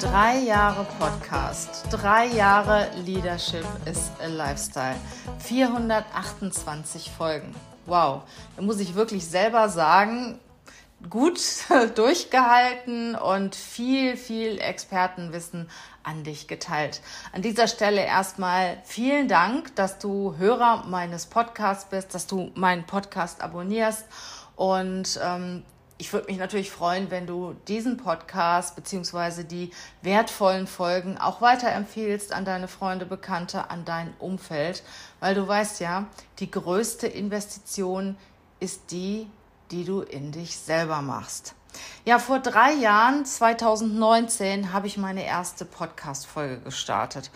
Drei Jahre Podcast, drei Jahre Leadership is a Lifestyle, 428 Folgen. Wow, da muss ich wirklich selber sagen, gut durchgehalten und viel, viel Expertenwissen an dich geteilt. An dieser Stelle erstmal vielen Dank, dass du Hörer meines Podcasts bist, dass du meinen Podcast abonnierst und ähm, ich würde mich natürlich freuen, wenn du diesen Podcast bzw. die wertvollen Folgen auch weiterempfiehlst an deine Freunde, Bekannte, an dein Umfeld, weil du weißt ja, die größte Investition ist die, die du in dich selber machst. Ja, vor drei Jahren, 2019, habe ich meine erste Podcast-Folge gestartet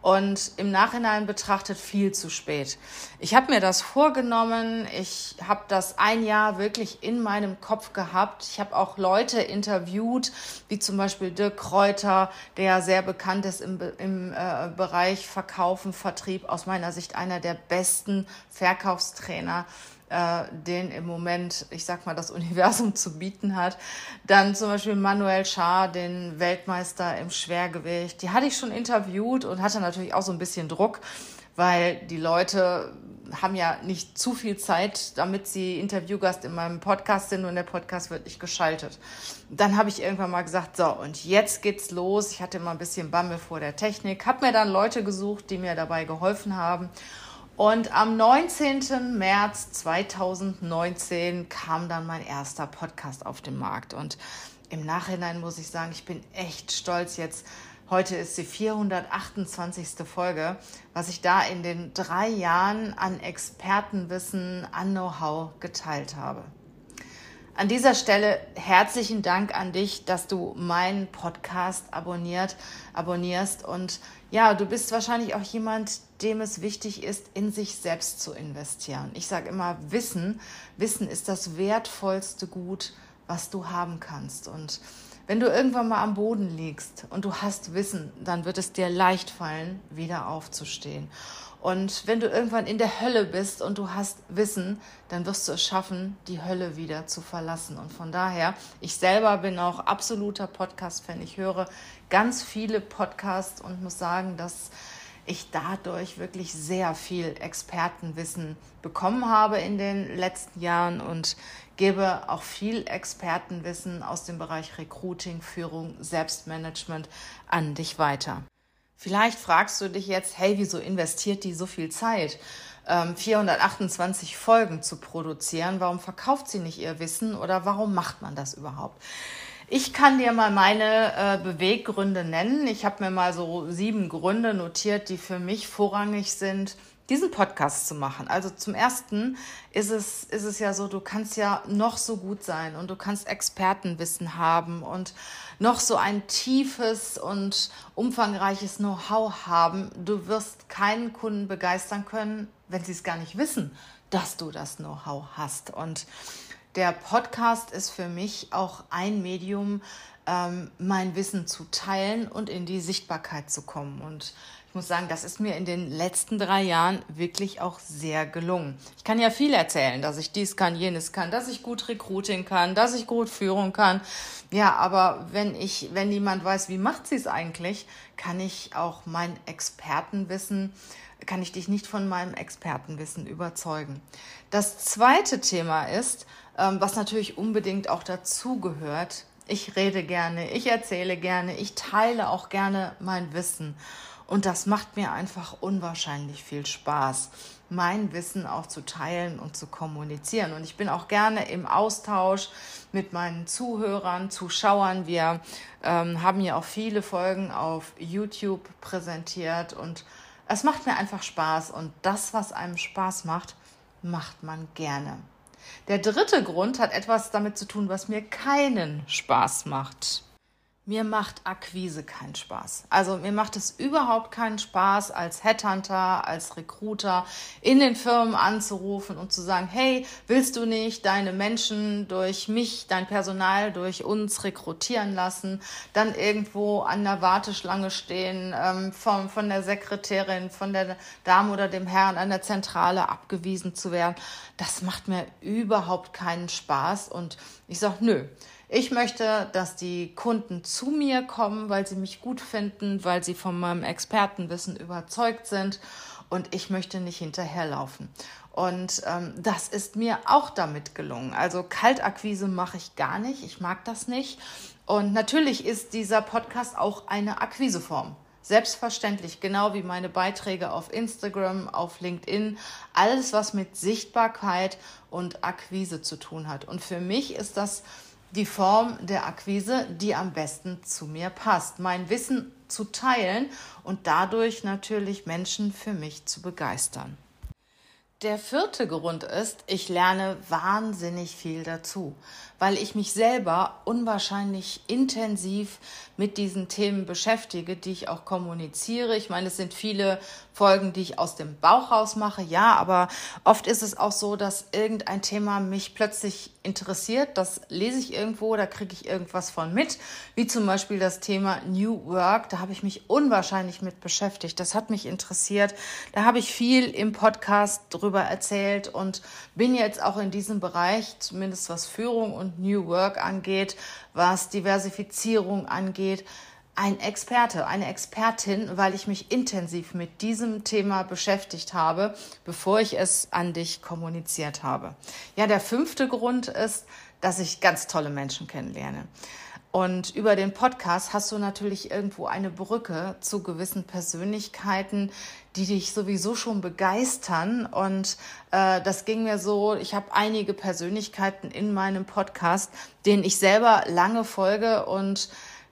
und im Nachhinein betrachtet viel zu spät. Ich habe mir das vorgenommen, ich habe das ein Jahr wirklich in meinem Kopf gehabt. Ich habe auch Leute interviewt, wie zum Beispiel Dirk Kräuter, der sehr bekannt ist im, im äh, Bereich Verkaufen, Vertrieb, aus meiner Sicht einer der besten Verkaufstrainer äh, den im Moment, ich sag mal, das Universum zu bieten hat. Dann zum Beispiel Manuel Schaar, den Weltmeister im Schwergewicht. Die hatte ich schon interviewt und hatte natürlich auch so ein bisschen Druck, weil die Leute haben ja nicht zu viel Zeit, damit sie Interviewgast in meinem Podcast sind und der Podcast wird nicht geschaltet. Dann habe ich irgendwann mal gesagt, so, und jetzt geht's los. Ich hatte immer ein bisschen Bammel vor der Technik, habe mir dann Leute gesucht, die mir dabei geholfen haben. Und am 19. März 2019 kam dann mein erster Podcast auf den Markt. Und im Nachhinein muss ich sagen, ich bin echt stolz jetzt. Heute ist die 428. Folge, was ich da in den drei Jahren an Expertenwissen, an Know-how geteilt habe. An dieser Stelle herzlichen Dank an dich, dass du meinen Podcast abonniert, abonnierst. Und ja, du bist wahrscheinlich auch jemand, dem es wichtig ist, in sich selbst zu investieren. Ich sage immer, Wissen, Wissen ist das wertvollste Gut, was du haben kannst. Und wenn du irgendwann mal am Boden liegst und du hast Wissen, dann wird es dir leicht fallen, wieder aufzustehen. Und wenn du irgendwann in der Hölle bist und du hast Wissen, dann wirst du es schaffen, die Hölle wieder zu verlassen. Und von daher, ich selber bin auch absoluter Podcast-Fan. Ich höre ganz viele Podcasts und muss sagen, dass ich dadurch wirklich sehr viel Expertenwissen bekommen habe in den letzten Jahren und gebe auch viel Expertenwissen aus dem Bereich Recruiting, Führung, Selbstmanagement an dich weiter. Vielleicht fragst du dich jetzt, hey, wieso investiert die so viel Zeit? 428 ähm, Folgen zu produzieren. Warum verkauft sie nicht ihr Wissen oder warum macht man das überhaupt? Ich kann dir mal meine äh, Beweggründe nennen. Ich habe mir mal so sieben Gründe notiert, die für mich vorrangig sind, diesen Podcast zu machen. Also zum ersten ist es, ist es ja so, du kannst ja noch so gut sein und du kannst Expertenwissen haben und noch so ein tiefes und umfangreiches Know-how haben. Du wirst keinen Kunden begeistern können, wenn sie es gar nicht wissen, dass du das Know-how hast. Und der Podcast ist für mich auch ein Medium, ähm, mein Wissen zu teilen und in die Sichtbarkeit zu kommen. Und ich muss sagen, das ist mir in den letzten drei Jahren wirklich auch sehr gelungen. Ich kann ja viel erzählen, dass ich dies kann, jenes kann, dass ich gut Recruiting kann, dass ich gut Führung kann. Ja, aber wenn ich, wenn niemand weiß, wie macht sie es eigentlich, kann ich auch mein Expertenwissen kann ich dich nicht von meinem Expertenwissen überzeugen. Das zweite Thema ist, was natürlich unbedingt auch dazugehört. Ich rede gerne, ich erzähle gerne, ich teile auch gerne mein Wissen. Und das macht mir einfach unwahrscheinlich viel Spaß, mein Wissen auch zu teilen und zu kommunizieren. Und ich bin auch gerne im Austausch mit meinen Zuhörern, Zuschauern. Wir ähm, haben ja auch viele Folgen auf YouTube präsentiert und es macht mir einfach Spaß. Und das, was einem Spaß macht, macht man gerne. Der dritte Grund hat etwas damit zu tun, was mir keinen Spaß macht. Mir macht Akquise keinen Spaß. Also mir macht es überhaupt keinen Spaß, als Headhunter, als Recruiter in den Firmen anzurufen und zu sagen, hey, willst du nicht deine Menschen durch mich, dein Personal durch uns rekrutieren lassen, dann irgendwo an der Warteschlange stehen, ähm, vom, von der Sekretärin, von der Dame oder dem Herrn an der Zentrale abgewiesen zu werden. Das macht mir überhaupt keinen Spaß und ich sage, nö. Ich möchte, dass die Kunden zu mir kommen, weil sie mich gut finden, weil sie von meinem Expertenwissen überzeugt sind und ich möchte nicht hinterherlaufen. Und ähm, das ist mir auch damit gelungen. Also Kaltakquise mache ich gar nicht. Ich mag das nicht. Und natürlich ist dieser Podcast auch eine Akquiseform. Selbstverständlich, genau wie meine Beiträge auf Instagram, auf LinkedIn, alles, was mit Sichtbarkeit und Akquise zu tun hat. Und für mich ist das die Form der Akquise, die am besten zu mir passt. Mein Wissen zu teilen und dadurch natürlich Menschen für mich zu begeistern. Der vierte Grund ist, ich lerne wahnsinnig viel dazu, weil ich mich selber unwahrscheinlich intensiv mit diesen Themen beschäftige, die ich auch kommuniziere. Ich meine, es sind viele Folgen, die ich aus dem Bauch raus mache, ja, aber oft ist es auch so, dass irgendein Thema mich plötzlich interessiert. Das lese ich irgendwo, da kriege ich irgendwas von mit, wie zum Beispiel das Thema New Work. Da habe ich mich unwahrscheinlich mit beschäftigt. Das hat mich interessiert. Da habe ich viel im Podcast drüber erzählt und bin jetzt auch in diesem Bereich, zumindest was Führung und New Work angeht, was Diversifizierung angeht, ein Experte, eine Expertin, weil ich mich intensiv mit diesem Thema beschäftigt habe, bevor ich es an dich kommuniziert habe. Ja, der fünfte Grund ist, dass ich ganz tolle Menschen kennenlerne. Und über den Podcast hast du natürlich irgendwo eine Brücke zu gewissen Persönlichkeiten, die dich sowieso schon begeistern. Und äh, das ging mir so, ich habe einige Persönlichkeiten in meinem Podcast, denen ich selber lange folge und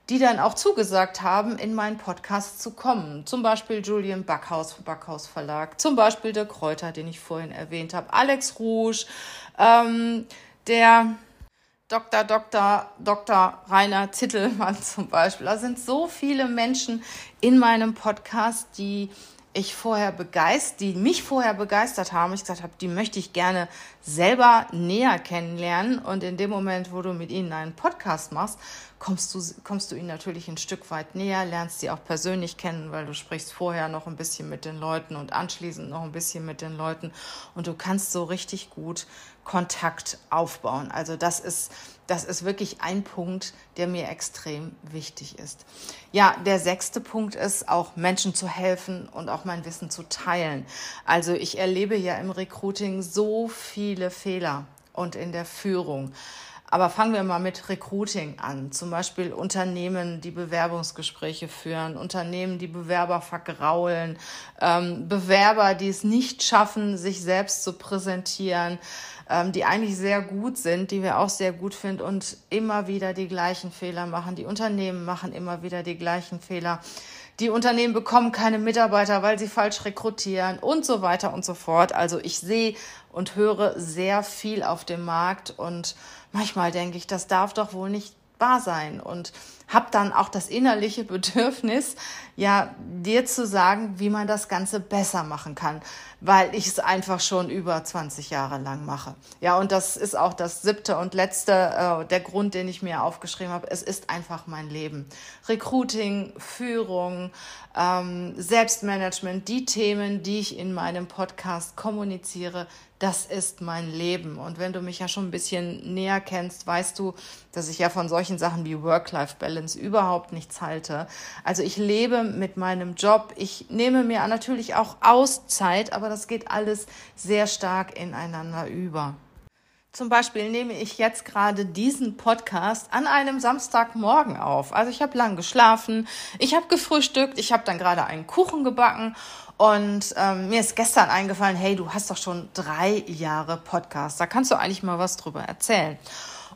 die dann auch zugesagt haben, in meinen Podcast zu kommen. Zum Beispiel Julian Backhaus, Backhaus Verlag, zum Beispiel der Kräuter, den ich vorhin erwähnt habe, Alex Rouge, ähm, der Dr. Dr. Dr. Rainer Zittelmann zum Beispiel. Da sind so viele Menschen in meinem Podcast, die ich vorher begeistert, die mich vorher begeistert haben, ich gesagt habe, die möchte ich gerne selber näher kennenlernen. Und in dem Moment, wo du mit ihnen einen Podcast machst, kommst du, kommst du ihnen natürlich ein Stück weit näher, lernst sie auch persönlich kennen, weil du sprichst vorher noch ein bisschen mit den Leuten und anschließend noch ein bisschen mit den Leuten. Und du kannst so richtig gut Kontakt aufbauen. Also das ist, das ist wirklich ein Punkt, der mir extrem wichtig ist. Ja, der sechste Punkt ist auch Menschen zu helfen und auch mein Wissen zu teilen. Also ich erlebe ja im Recruiting so viele Fehler und in der Führung. Aber fangen wir mal mit Recruiting an. Zum Beispiel Unternehmen, die Bewerbungsgespräche führen, Unternehmen, die Bewerber vergraulen, ähm, Bewerber, die es nicht schaffen, sich selbst zu präsentieren, ähm, die eigentlich sehr gut sind, die wir auch sehr gut finden und immer wieder die gleichen Fehler machen. Die Unternehmen machen immer wieder die gleichen Fehler. Die Unternehmen bekommen keine Mitarbeiter, weil sie falsch rekrutieren und so weiter und so fort. Also ich sehe und höre sehr viel auf dem Markt und manchmal denke ich, das darf doch wohl nicht wahr sein und habe dann auch das innerliche Bedürfnis, ja, dir zu sagen, wie man das Ganze besser machen kann, weil ich es einfach schon über 20 Jahre lang mache. Ja, und das ist auch das siebte und letzte, äh, der Grund, den ich mir aufgeschrieben habe. Es ist einfach mein Leben. Recruiting, Führung, ähm, Selbstmanagement, die Themen, die ich in meinem Podcast kommuniziere, das ist mein Leben. Und wenn du mich ja schon ein bisschen näher kennst, weißt du, dass ich ja von solchen Sachen wie Work-Life-Balance überhaupt nichts halte. Also ich lebe mit meinem Job. Ich nehme mir natürlich auch Auszeit, aber das geht alles sehr stark ineinander über. Zum Beispiel nehme ich jetzt gerade diesen Podcast an einem Samstagmorgen auf. Also ich habe lang geschlafen, ich habe gefrühstückt, ich habe dann gerade einen Kuchen gebacken und ähm, mir ist gestern eingefallen, hey, du hast doch schon drei Jahre Podcast. Da kannst du eigentlich mal was drüber erzählen.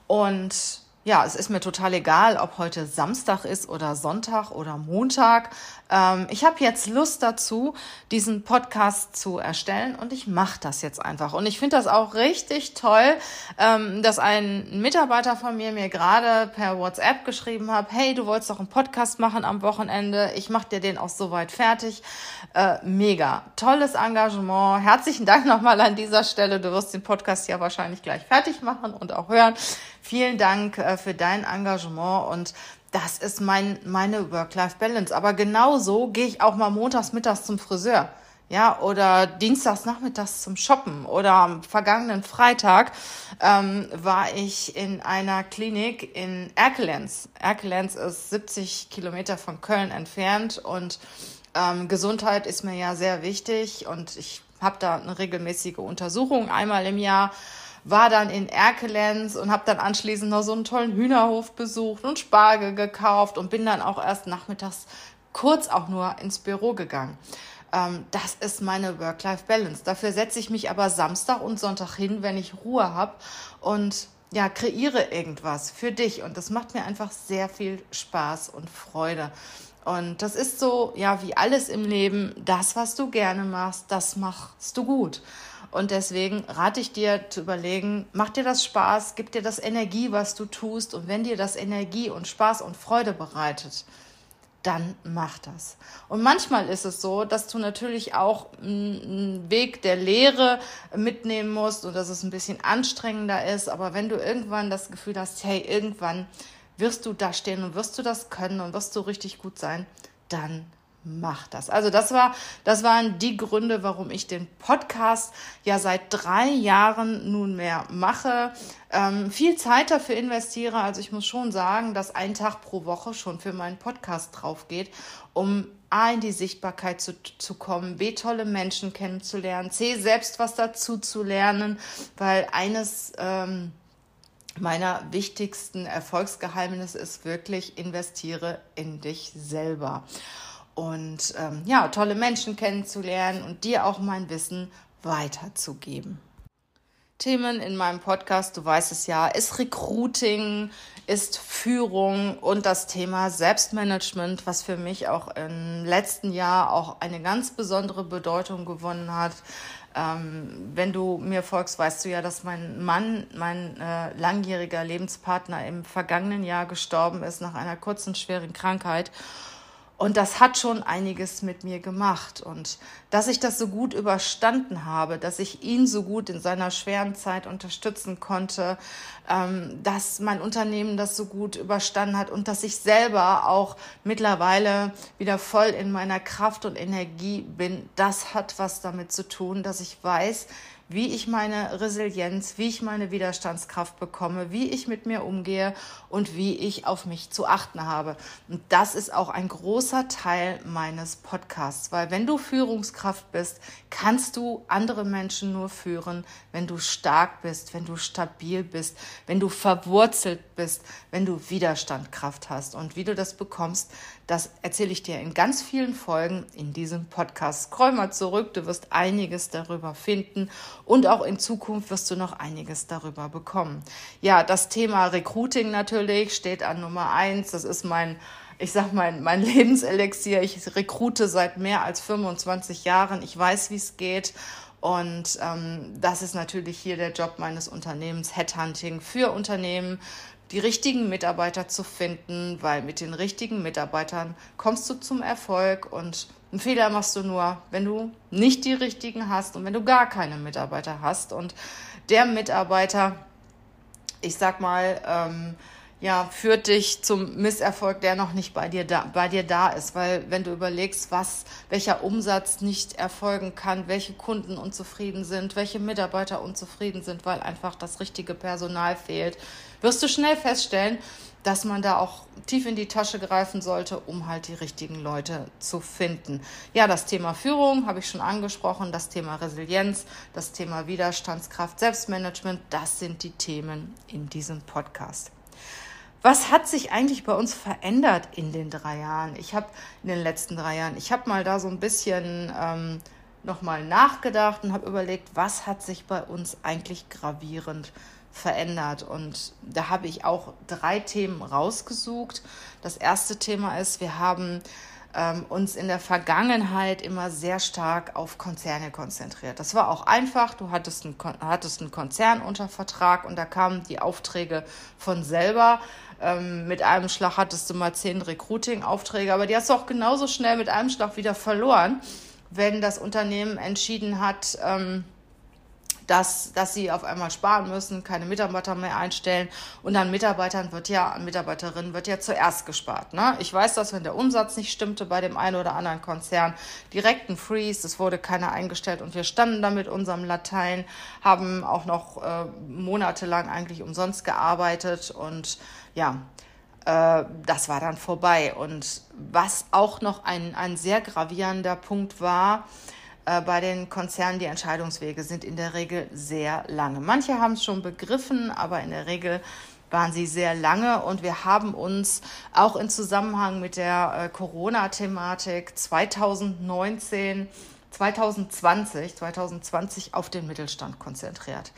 Und ja, es ist mir total egal, ob heute Samstag ist oder Sonntag oder Montag. Ähm, ich habe jetzt Lust dazu, diesen Podcast zu erstellen und ich mache das jetzt einfach. Und ich finde das auch richtig toll, ähm, dass ein Mitarbeiter von mir mir gerade per WhatsApp geschrieben hat, hey, du wolltest doch einen Podcast machen am Wochenende. Ich mache dir den auch soweit fertig. Äh, mega, tolles Engagement. Herzlichen Dank nochmal an dieser Stelle. Du wirst den Podcast ja wahrscheinlich gleich fertig machen und auch hören. Vielen Dank äh, für dein Engagement und das ist mein, meine Work-Life-Balance. Aber genauso gehe ich auch mal montags mittags zum Friseur. Ja, oder dienstags nachmittags zum Shoppen. Oder am vergangenen Freitag ähm, war ich in einer Klinik in Erkelenz. Erkelenz ist 70 Kilometer von Köln entfernt und ähm, Gesundheit ist mir ja sehr wichtig und ich habe da eine regelmäßige Untersuchung einmal im Jahr war dann in Erkelenz und habe dann anschließend noch so einen tollen Hühnerhof besucht und Spargel gekauft und bin dann auch erst nachmittags kurz auch nur ins Büro gegangen. Ähm, das ist meine Work-Life-Balance. Dafür setze ich mich aber Samstag und Sonntag hin, wenn ich Ruhe habe und ja, kreiere irgendwas für dich. Und das macht mir einfach sehr viel Spaß und Freude. Und das ist so, ja, wie alles im Leben, das, was du gerne machst, das machst du gut. Und deswegen rate ich dir zu überlegen, macht dir das Spaß, gibt dir das Energie, was du tust. Und wenn dir das Energie und Spaß und Freude bereitet, dann mach das. Und manchmal ist es so, dass du natürlich auch einen Weg der Lehre mitnehmen musst und dass es ein bisschen anstrengender ist. Aber wenn du irgendwann das Gefühl hast, hey, irgendwann wirst du da stehen und wirst du das können und wirst du richtig gut sein, dann mach das. Also das war, das waren die Gründe, warum ich den Podcast ja seit drei Jahren nunmehr mache, ähm, viel Zeit dafür investiere. Also ich muss schon sagen, dass ein Tag pro Woche schon für meinen Podcast drauf geht, um A, in die Sichtbarkeit zu, zu kommen, B, tolle Menschen kennenzulernen, C, selbst was dazu zu lernen, weil eines, ähm, meiner wichtigsten Erfolgsgeheimnisse ist wirklich, investiere in dich selber und ähm, ja, tolle Menschen kennenzulernen und dir auch mein Wissen weiterzugeben. Themen in meinem Podcast, du weißt es ja, ist Recruiting, ist Führung und das Thema Selbstmanagement, was für mich auch im letzten Jahr auch eine ganz besondere Bedeutung gewonnen hat. Ähm, wenn du mir folgst, weißt du ja, dass mein Mann, mein äh, langjähriger Lebenspartner, im vergangenen Jahr gestorben ist nach einer kurzen, schweren Krankheit. Und das hat schon einiges mit mir gemacht. Und dass ich das so gut überstanden habe, dass ich ihn so gut in seiner schweren Zeit unterstützen konnte, ähm, dass mein Unternehmen das so gut überstanden hat und dass ich selber auch mittlerweile wieder voll in meiner Kraft und Energie bin, das hat was damit zu tun, dass ich weiß, wie ich meine Resilienz, wie ich meine Widerstandskraft bekomme, wie ich mit mir umgehe und wie ich auf mich zu achten habe. Und das ist auch ein großer Teil meines Podcasts, weil wenn du Führungskraft bist, kannst du andere Menschen nur führen, wenn du stark bist, wenn du stabil bist, wenn du verwurzelt bist, wenn du Widerstandkraft hast. Und wie du das bekommst, das erzähle ich dir in ganz vielen Folgen in diesem Podcast. Scroll mal zurück, du wirst einiges darüber finden und auch in Zukunft wirst du noch einiges darüber bekommen. Ja, das Thema Recruiting natürlich steht an Nummer eins. Das ist mein ich sag mein, mein Lebenselixier. Ich rekrute seit mehr als 25 Jahren. Ich weiß, wie es geht. Und ähm, das ist natürlich hier der Job meines Unternehmens, Headhunting für Unternehmen, die richtigen Mitarbeiter zu finden, weil mit den richtigen Mitarbeitern kommst du zum Erfolg und einen Fehler machst du nur, wenn du nicht die richtigen hast und wenn du gar keine Mitarbeiter hast. Und der Mitarbeiter, ich sag mal, ähm, ja, führt dich zum Misserfolg, der noch nicht bei dir da, bei dir da ist. Weil wenn du überlegst, was, welcher Umsatz nicht erfolgen kann, welche Kunden unzufrieden sind, welche Mitarbeiter unzufrieden sind, weil einfach das richtige Personal fehlt, wirst du schnell feststellen, dass man da auch tief in die Tasche greifen sollte, um halt die richtigen Leute zu finden. Ja, das Thema Führung habe ich schon angesprochen, das Thema Resilienz, das Thema Widerstandskraft, Selbstmanagement, das sind die Themen in diesem Podcast. Was hat sich eigentlich bei uns verändert in den drei Jahren? Ich habe in den letzten drei Jahren, ich habe mal da so ein bisschen ähm, nochmal nachgedacht und habe überlegt, was hat sich bei uns eigentlich gravierend verändert. Und da habe ich auch drei Themen rausgesucht. Das erste Thema ist, wir haben ähm, uns in der Vergangenheit immer sehr stark auf Konzerne konzentriert. Das war auch einfach. Du hattest einen, hattest einen Konzern unter Vertrag und da kamen die Aufträge von selber. Ähm, mit einem Schlag hattest du mal zehn Recruiting-Aufträge, aber die hast du auch genauso schnell mit einem Schlag wieder verloren, wenn das Unternehmen entschieden hat, ähm, dass, dass sie auf einmal sparen müssen, keine Mitarbeiter mehr einstellen. Und an Mitarbeitern wird ja, an Mitarbeiterinnen wird ja zuerst gespart. Ne? Ich weiß, dass wenn der Umsatz nicht stimmte bei dem einen oder anderen Konzern, direkt ein Freeze, es wurde keiner eingestellt und wir standen da mit unserem Latein, haben auch noch äh, monatelang eigentlich umsonst gearbeitet und ja, äh, das war dann vorbei. Und was auch noch ein, ein sehr gravierender Punkt war, bei den Konzernen, die Entscheidungswege sind in der Regel sehr lange. Manche haben es schon begriffen, aber in der Regel waren sie sehr lange und wir haben uns auch in Zusammenhang mit der äh, Corona-Thematik 2019, 2020, 2020 auf den Mittelstand konzentriert.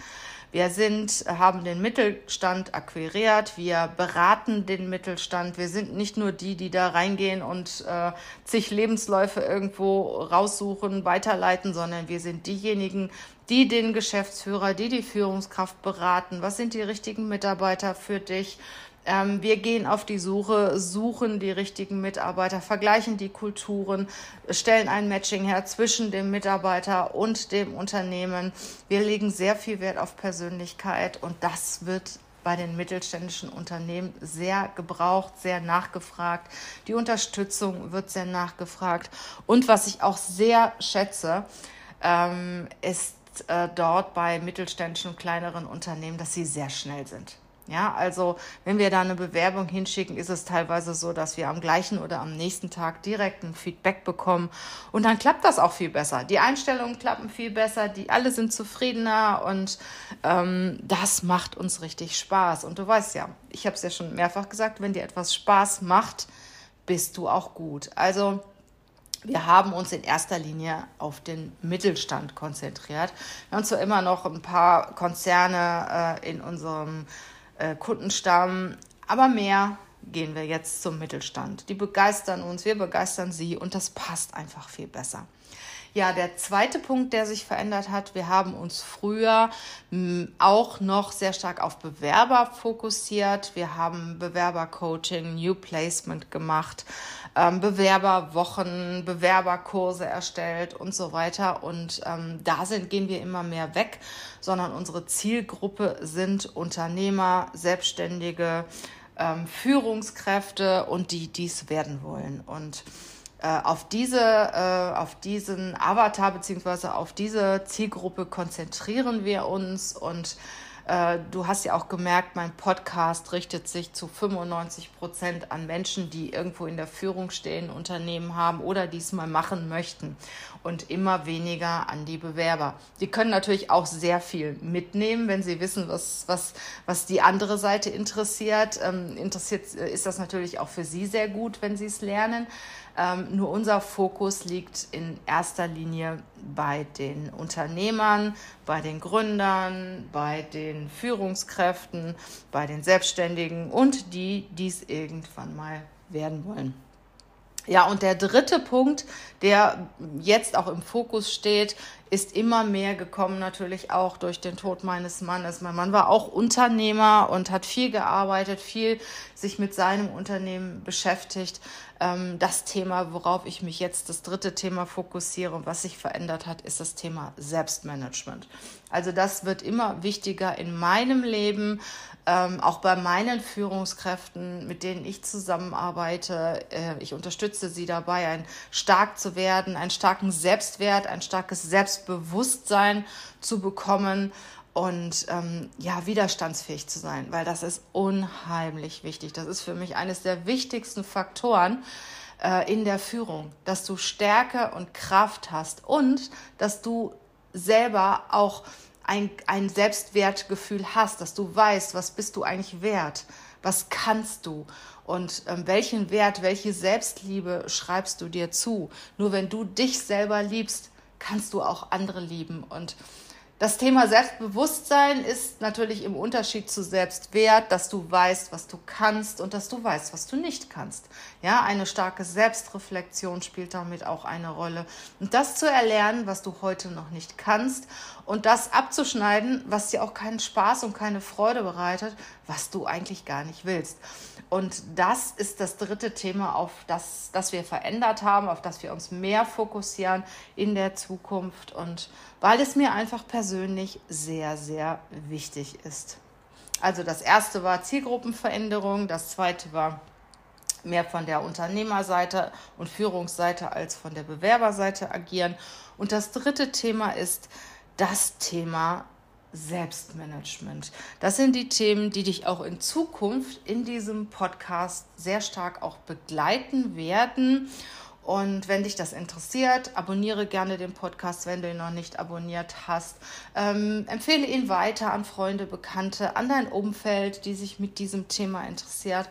Wir sind, haben den Mittelstand akquiriert, wir beraten den Mittelstand. Wir sind nicht nur die, die da reingehen und äh, zig Lebensläufe irgendwo raussuchen, weiterleiten, sondern wir sind diejenigen, die den Geschäftsführer, die die Führungskraft beraten. Was sind die richtigen Mitarbeiter für dich? Ähm, wir gehen auf die Suche, suchen die richtigen Mitarbeiter, vergleichen die Kulturen, stellen ein Matching her zwischen dem Mitarbeiter und dem Unternehmen. Wir legen sehr viel Wert auf Persönlichkeit und das wird bei den mittelständischen Unternehmen sehr gebraucht, sehr nachgefragt. Die Unterstützung wird sehr nachgefragt. Und was ich auch sehr schätze, ähm, ist äh, dort bei mittelständischen und kleineren Unternehmen, dass sie sehr schnell sind. Ja, also wenn wir da eine Bewerbung hinschicken, ist es teilweise so, dass wir am gleichen oder am nächsten Tag direkt ein Feedback bekommen und dann klappt das auch viel besser. Die Einstellungen klappen viel besser, die alle sind zufriedener und ähm, das macht uns richtig Spaß. Und du weißt ja, ich habe es ja schon mehrfach gesagt, wenn dir etwas Spaß macht, bist du auch gut. Also wir haben uns in erster Linie auf den Mittelstand konzentriert. Wir haben zwar immer noch ein paar Konzerne äh, in unserem äh, Kundenstamm, aber mehr gehen wir jetzt zum Mittelstand. Die begeistern uns, wir begeistern sie und das passt einfach viel besser. Ja, der zweite Punkt, der sich verändert hat, wir haben uns früher auch noch sehr stark auf Bewerber fokussiert. Wir haben Bewerbercoaching, New Placement gemacht, ähm, Bewerberwochen, Bewerberkurse erstellt und so weiter. Und ähm, da sind, gehen wir immer mehr weg, sondern unsere Zielgruppe sind Unternehmer, Selbstständige, ähm, Führungskräfte und die dies werden wollen. Und auf, diese, äh, auf diesen Avatar beziehungsweise auf diese Zielgruppe konzentrieren wir uns und äh, du hast ja auch gemerkt, mein Podcast richtet sich zu 95 Prozent an Menschen, die irgendwo in der Führung stehen, Unternehmen haben oder diesmal machen möchten und immer weniger an die Bewerber. Die können natürlich auch sehr viel mitnehmen, wenn sie wissen, was, was, was die andere Seite interessiert. Ähm, interessiert ist das natürlich auch für sie sehr gut, wenn sie es lernen. Ähm, nur unser Fokus liegt in erster Linie bei den Unternehmern, bei den Gründern, bei den Führungskräften, bei den Selbstständigen und die dies irgendwann mal werden wollen. Ja, und der dritte Punkt, der jetzt auch im Fokus steht, ist immer mehr gekommen, natürlich auch durch den Tod meines Mannes. Mein Mann war auch Unternehmer und hat viel gearbeitet, viel sich mit seinem Unternehmen beschäftigt. Ähm, das Thema, worauf ich mich jetzt, das dritte Thema fokussiere und was sich verändert hat, ist das Thema Selbstmanagement. Also das wird immer wichtiger in meinem Leben, ähm, auch bei meinen Führungskräften, mit denen ich zusammenarbeite. Äh, ich unterstütze sie dabei, ein stark zu werden, einen starken Selbstwert, ein starkes Selbstbewusstsein zu bekommen und ähm, ja, widerstandsfähig zu sein, weil das ist unheimlich wichtig. Das ist für mich eines der wichtigsten Faktoren äh, in der Führung, dass du Stärke und Kraft hast und dass du selber auch ein, ein Selbstwertgefühl hast, dass du weißt, was bist du eigentlich wert, was kannst du und ähm, welchen Wert, welche Selbstliebe schreibst du dir zu. Nur wenn du dich selber liebst, kannst du auch andere lieben und Das Thema Selbstbewusstsein ist natürlich im Unterschied zu Selbstwert, dass du weißt, was du kannst und dass du weißt, was du nicht kannst. Ja, eine starke Selbstreflexion spielt damit auch eine Rolle. Und das zu erlernen, was du heute noch nicht kannst und das abzuschneiden, was dir auch keinen Spaß und keine Freude bereitet, was du eigentlich gar nicht willst. Und das ist das dritte Thema, auf das, das wir verändert haben, auf das wir uns mehr fokussieren in der Zukunft und weil es mir einfach persönlich sehr, sehr wichtig ist. Also das erste war Zielgruppenveränderung, das zweite war mehr von der Unternehmerseite und Führungsseite als von der Bewerberseite agieren. Und das dritte Thema ist das Thema Selbstmanagement. Das sind die Themen, die dich auch in Zukunft in diesem Podcast sehr stark auch begleiten werden. Und wenn dich das interessiert, abonniere gerne den Podcast, wenn du ihn noch nicht abonniert hast. Ähm, empfehle ihn weiter an Freunde, Bekannte, an dein Umfeld, die sich mit diesem Thema interessiert,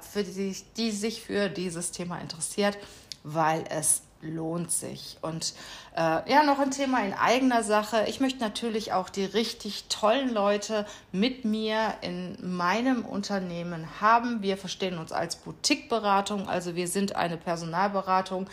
für die, die sich für dieses Thema interessiert, weil es lohnt sich. Und äh, ja, noch ein Thema in eigener Sache. Ich möchte natürlich auch die richtig tollen Leute mit mir in meinem Unternehmen haben. Wir verstehen uns als Boutique-Beratung, also wir sind eine Personalberatung,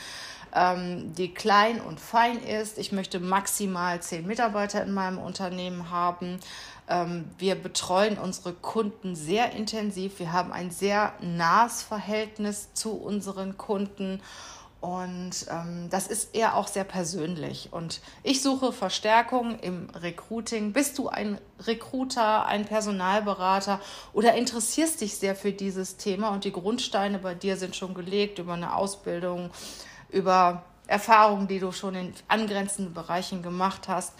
ähm, die klein und fein ist. Ich möchte maximal zehn Mitarbeiter in meinem Unternehmen haben. Ähm, wir betreuen unsere Kunden sehr intensiv. Wir haben ein sehr nahes Verhältnis zu unseren Kunden und ähm, das ist eher auch sehr persönlich. Und ich suche Verstärkung im Recruiting. Bist du ein Recruiter, ein Personalberater oder interessierst dich sehr für dieses Thema und die Grundsteine bei dir sind schon gelegt über eine Ausbildung, über Erfahrungen, die du schon in angrenzenden Bereichen gemacht hast?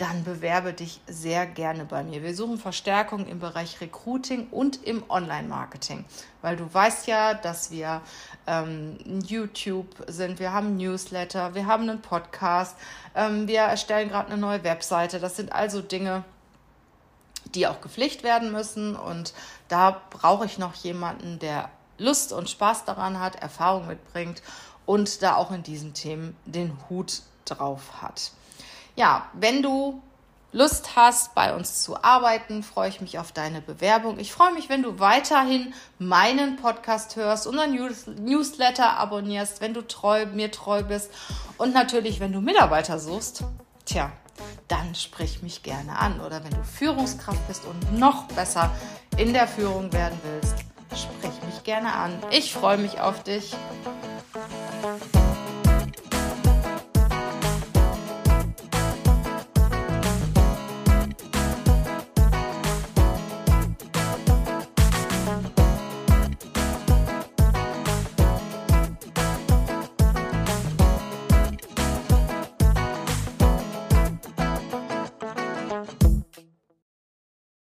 dann bewerbe dich sehr gerne bei mir. Wir suchen Verstärkung im Bereich Recruiting und im Online-Marketing, weil du weißt ja, dass wir ähm, YouTube sind, wir haben Newsletter, wir haben einen Podcast, ähm, wir erstellen gerade eine neue Webseite. Das sind also Dinge, die auch gepflegt werden müssen und da brauche ich noch jemanden, der Lust und Spaß daran hat, Erfahrung mitbringt und da auch in diesen Themen den Hut drauf hat ja, wenn du Lust hast, bei uns zu arbeiten, freue ich mich auf deine Bewerbung. Ich freue mich, wenn du weiterhin meinen Podcast hörst, unseren News Newsletter abonnierst, wenn du treu, mir treu bist und natürlich, wenn du Mitarbeiter suchst. Tja, dann sprich mich gerne an. Oder wenn du Führungskraft bist und noch besser in der Führung werden willst, sprich mich gerne an. Ich freue mich auf dich. Bye.